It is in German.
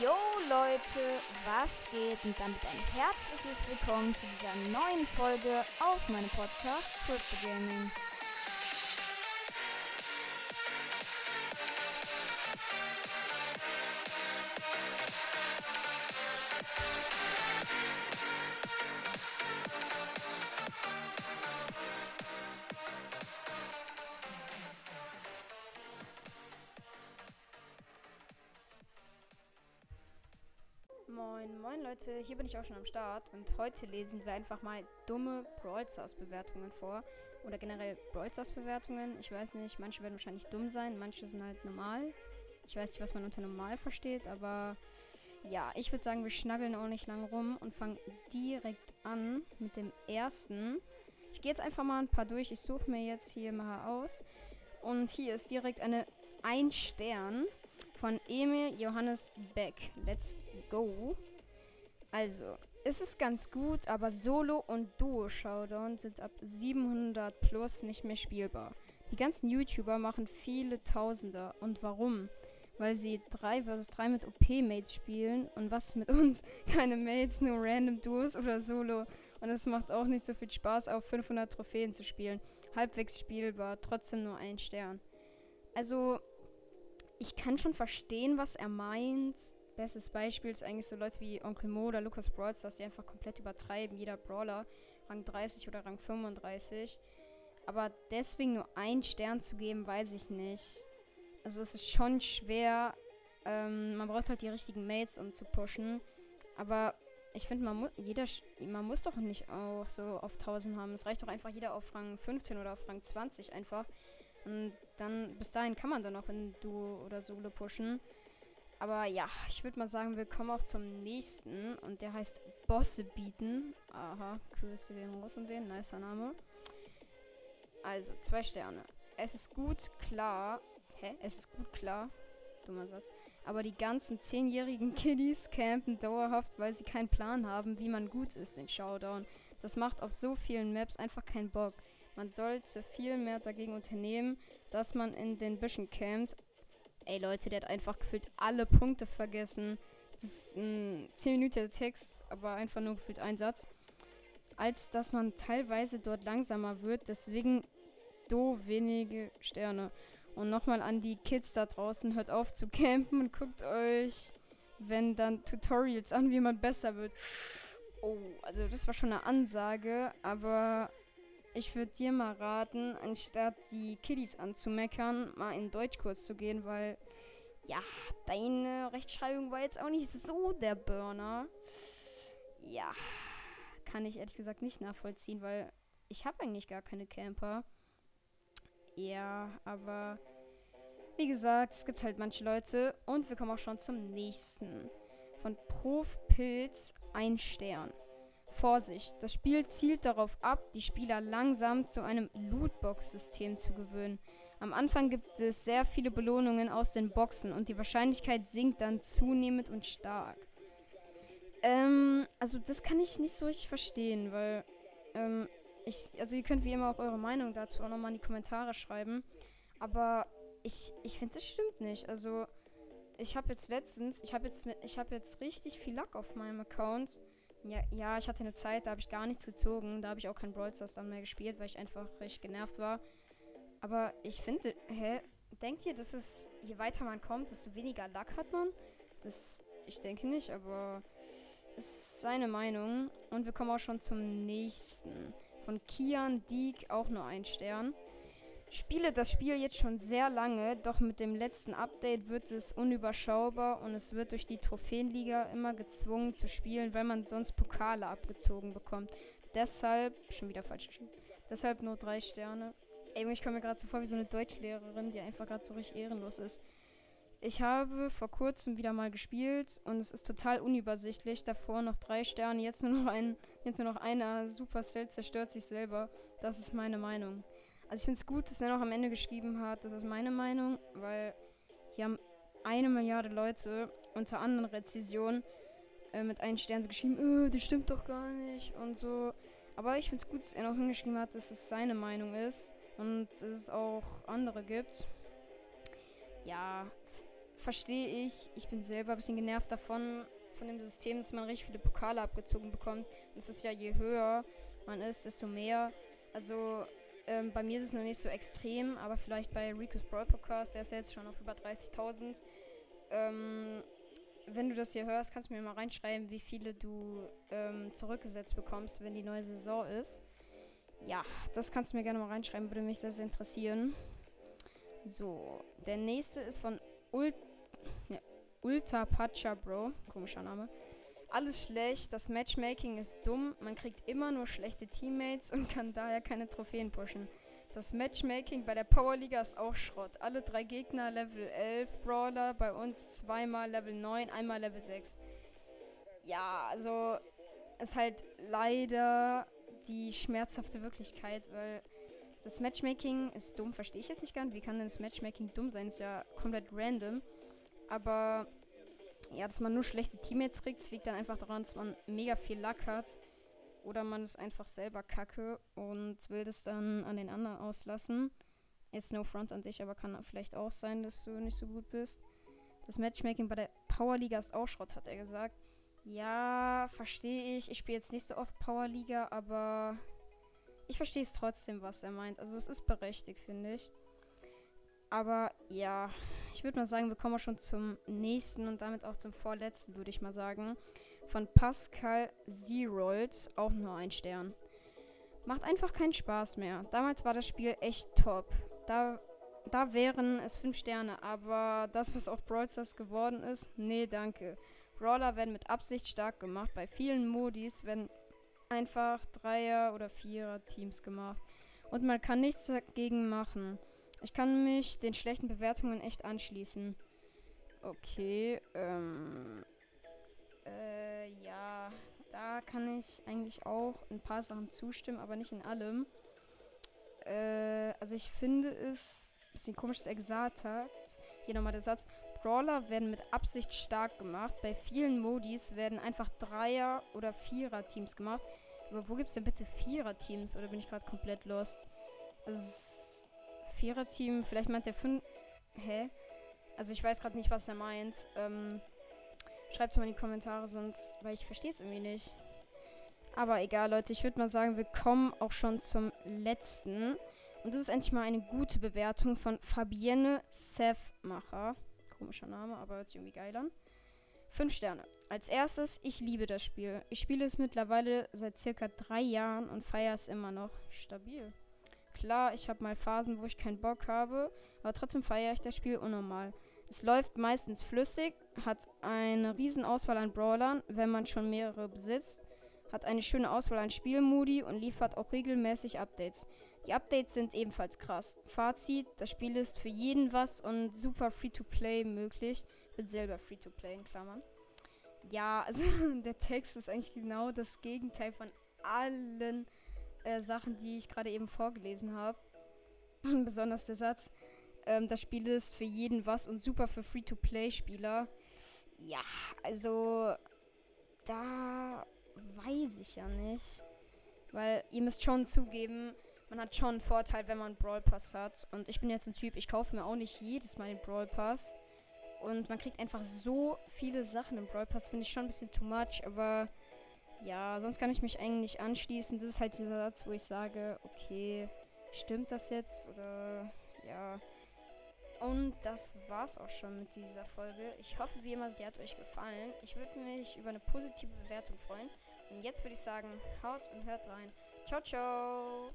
Yo Leute, was geht? Und damit ein herzliches Willkommen zu dieser neuen Folge auf meinem Podcast Crypto Gaming. Moin, moin Leute, hier bin ich auch schon am Start und heute lesen wir einfach mal dumme Brawl Stars Bewertungen vor oder generell Brawl Stars Bewertungen. Ich weiß nicht, manche werden wahrscheinlich dumm sein, manche sind halt normal. Ich weiß nicht, was man unter normal versteht, aber ja, ich würde sagen, wir schnaggeln auch nicht lang rum und fangen direkt an mit dem ersten. Ich gehe jetzt einfach mal ein paar durch. Ich suche mir jetzt hier mal aus. Und hier ist direkt eine 1 Stern von Emil Johannes Beck. Let's go. Also, es ist ganz gut, aber Solo- und Duo-Showdown sind ab 700 plus nicht mehr spielbar. Die ganzen YouTuber machen viele Tausender. Und warum? Weil sie 3 vs 3 mit OP-Mates spielen und was mit uns? Keine Mates, nur random Duos oder Solo. Und es macht auch nicht so viel Spaß, auf 500 Trophäen zu spielen. Halbwegs spielbar, trotzdem nur ein Stern. Also, ich kann schon verstehen, was er meint. Bestes Beispiel ist eigentlich so Leute wie Onkel Mo oder Lucas Brawls, dass sie einfach komplett übertreiben. Jeder Brawler, Rang 30 oder Rang 35. Aber deswegen nur einen Stern zu geben, weiß ich nicht. Also es ist schon schwer. Ähm, man braucht halt die richtigen Mates, um zu pushen. Aber ich finde, man, mu jeder, man muss doch nicht auch so auf 1000 haben. Es reicht doch einfach jeder auf Rang 15 oder auf Rang 20 einfach. Und dann, bis dahin kann man dann auch in Duo oder Solo pushen. Aber ja, ich würde mal sagen, wir kommen auch zum nächsten. Und der heißt Bosse bieten. Aha, Grüße den raus und den. Nicer Name. Also, zwei Sterne. Es ist gut klar. Hä? Es ist gut klar. Dummer Satz. Aber die ganzen zehnjährigen Kiddies campen dauerhaft, weil sie keinen Plan haben, wie man gut ist in Showdown. Das macht auf so vielen Maps einfach keinen Bock. Man sollte viel mehr dagegen unternehmen, dass man in den Büschen campt. Ey Leute, der hat einfach gefühlt alle Punkte vergessen. Das ist ein 10 Minuten Text, aber einfach nur gefühlt ein Satz. Als dass man teilweise dort langsamer wird, deswegen do wenige Sterne. Und nochmal an die Kids da draußen, hört auf zu campen und guckt euch, wenn dann Tutorials an, wie man besser wird. Oh, also das war schon eine Ansage, aber ich würde dir mal raten, anstatt die Kiddies anzumeckern, mal in Deutschkurs zu gehen, weil ja, deine Rechtschreibung war jetzt auch nicht so der Burner. Ja, kann ich ehrlich gesagt nicht nachvollziehen, weil ich habe eigentlich gar keine Camper. Ja, aber wie gesagt, es gibt halt manche Leute und wir kommen auch schon zum nächsten. Von Profpilz ein Stern. Vorsicht, das Spiel zielt darauf ab, die Spieler langsam zu einem Lootbox-System zu gewöhnen. Am Anfang gibt es sehr viele Belohnungen aus den Boxen und die Wahrscheinlichkeit sinkt dann zunehmend und stark. Ähm, also das kann ich nicht so richtig verstehen, weil, ähm, ich, also ihr könnt wie immer auch eure Meinung dazu auch nochmal in die Kommentare schreiben. Aber ich, ich finde, das stimmt nicht. Also, ich habe jetzt letztens, ich habe jetzt, ich habe jetzt richtig viel Luck auf meinem Account. Ja, ja, ich hatte eine Zeit, da habe ich gar nichts gezogen. Da habe ich auch kein Brawl Stars dann mehr gespielt, weil ich einfach richtig genervt war. Aber ich finde, hä? Denkt ihr, dass es, je weiter man kommt, desto weniger Luck hat man? Das, ich denke nicht, aber ist seine Meinung. Und wir kommen auch schon zum nächsten. Von Kian Diek auch nur ein Stern. Spiele das Spiel jetzt schon sehr lange, doch mit dem letzten Update wird es unüberschaubar und es wird durch die Trophäenliga immer gezwungen zu spielen, weil man sonst Pokale abgezogen bekommt. Deshalb, schon wieder falsch geschrieben, deshalb nur drei Sterne. Ey, ich komme mir gerade so vor wie so eine Deutschlehrerin, die einfach gerade so richtig ehrenlos ist. Ich habe vor kurzem wieder mal gespielt und es ist total unübersichtlich. Davor noch drei Sterne, jetzt nur noch ein, jetzt nur noch einer. Supercell zerstört sich selber. Das ist meine Meinung. Also ich finde es gut, dass er noch am Ende geschrieben hat, das ist meine Meinung, weil hier haben eine Milliarde Leute unter anderen Rezessionen äh, mit einem Stern so geschrieben, öh, das stimmt doch gar nicht und so. Aber ich finde es gut, dass er noch hingeschrieben hat, dass es seine Meinung ist und dass es auch andere gibt. Ja, verstehe ich. Ich bin selber ein bisschen genervt davon, von dem System, dass man richtig viele Pokale abgezogen bekommt. Und es ist ja, je höher man ist, desto mehr. Also ähm, bei mir ist es noch nicht so extrem, aber vielleicht bei Rico's Brawl Podcast, der ist jetzt schon auf über 30.000. Ähm, wenn du das hier hörst, kannst du mir mal reinschreiben, wie viele du ähm, zurückgesetzt bekommst, wenn die neue Saison ist. Ja, das kannst du mir gerne mal reinschreiben, würde mich sehr, sehr interessieren. So, der nächste ist von Ult ne, Ulta Pacha Bro. Komischer Name. Alles schlecht, das Matchmaking ist dumm, man kriegt immer nur schlechte Teammates und kann daher keine Trophäen pushen. Das Matchmaking bei der Powerliga ist auch Schrott. Alle drei Gegner Level 11 Brawler, bei uns zweimal Level 9, einmal Level 6. Ja, also ist halt leider die schmerzhafte Wirklichkeit, weil das Matchmaking ist dumm, verstehe ich jetzt nicht ganz. Wie kann denn das Matchmaking dumm sein? Ist ja komplett random. Aber ja, dass man nur schlechte Teammates kriegt, liegt dann einfach daran, dass man mega viel Luck hat. Oder man ist einfach selber kacke und will das dann an den anderen auslassen. Jetzt no front an dich, aber kann vielleicht auch sein, dass du nicht so gut bist. Das Matchmaking bei der Powerliga ist auch Schrott, hat er gesagt. Ja, verstehe ich. Ich spiele jetzt nicht so oft Powerliga, aber ich verstehe es trotzdem, was er meint. Also es ist berechtigt, finde ich. Aber ja, ich würde mal sagen, wir kommen auch schon zum nächsten und damit auch zum vorletzten, würde ich mal sagen. Von Pascal Zerold, auch nur ein Stern. Macht einfach keinen Spaß mehr. Damals war das Spiel echt top. Da, da wären es fünf Sterne, aber das, was auch Brawl Stars geworden ist, nee, danke. Brawler werden mit Absicht stark gemacht. Bei vielen Modis werden einfach Dreier- oder Vierer-Teams gemacht. Und man kann nichts dagegen machen. Ich kann mich den schlechten Bewertungen echt anschließen. Okay, ähm. Äh, ja. Da kann ich eigentlich auch ein paar Sachen zustimmen, aber nicht in allem. Äh, also ich finde es ein bisschen komisch, dass er gesagt hat. Hier nochmal der Satz. Brawler werden mit Absicht stark gemacht. Bei vielen Modis werden einfach Dreier- oder Vierer-Teams gemacht. Aber wo gibt es denn bitte Vierer-Teams? Oder bin ich gerade komplett lost? Also, Vierer-Team, vielleicht meint er fünf. Hä? Also, ich weiß gerade nicht, was er meint. Ähm, Schreibt es mal in die Kommentare, sonst, weil ich verstehe es irgendwie nicht. Aber egal, Leute, ich würde mal sagen, wir kommen auch schon zum letzten. Und das ist endlich mal eine gute Bewertung von Fabienne Sefmacher. Komischer Name, aber hört sich irgendwie geil an. Fünf Sterne. Als erstes, ich liebe das Spiel. Ich spiele es mittlerweile seit circa drei Jahren und feiere es immer noch. Stabil. Klar, ich habe mal Phasen, wo ich keinen Bock habe, aber trotzdem feiere ich das Spiel unnormal. Es läuft meistens flüssig, hat eine riesen Auswahl an Brawlern, wenn man schon mehrere besitzt, hat eine schöne Auswahl an Spielmodi und liefert auch regelmäßig Updates. Die Updates sind ebenfalls krass. Fazit, das Spiel ist für jeden was und super Free-to-Play möglich. Bin selber Free-to-Play in Klammern. Ja, also der Text ist eigentlich genau das Gegenteil von allen äh, Sachen, die ich gerade eben vorgelesen habe. Besonders der Satz, ähm, das Spiel ist für jeden was und super für Free-to-Play-Spieler. Ja, also da weiß ich ja nicht. Weil ihr müsst schon zugeben, man hat schon einen Vorteil, wenn man einen Brawl Pass hat. Und ich bin jetzt ein Typ, ich kaufe mir auch nicht jedes Mal den Brawl Pass. Und man kriegt einfach so viele Sachen im Brawl Pass, finde ich schon ein bisschen too much. Aber ja, sonst kann ich mich eigentlich anschließen. Das ist halt dieser Satz, wo ich sage, okay, stimmt das jetzt? Oder ja. Und das war's auch schon mit dieser Folge. Ich hoffe, wie immer, sie hat euch gefallen. Ich würde mich über eine positive Bewertung freuen. Und jetzt würde ich sagen, haut und hört rein. Ciao, ciao.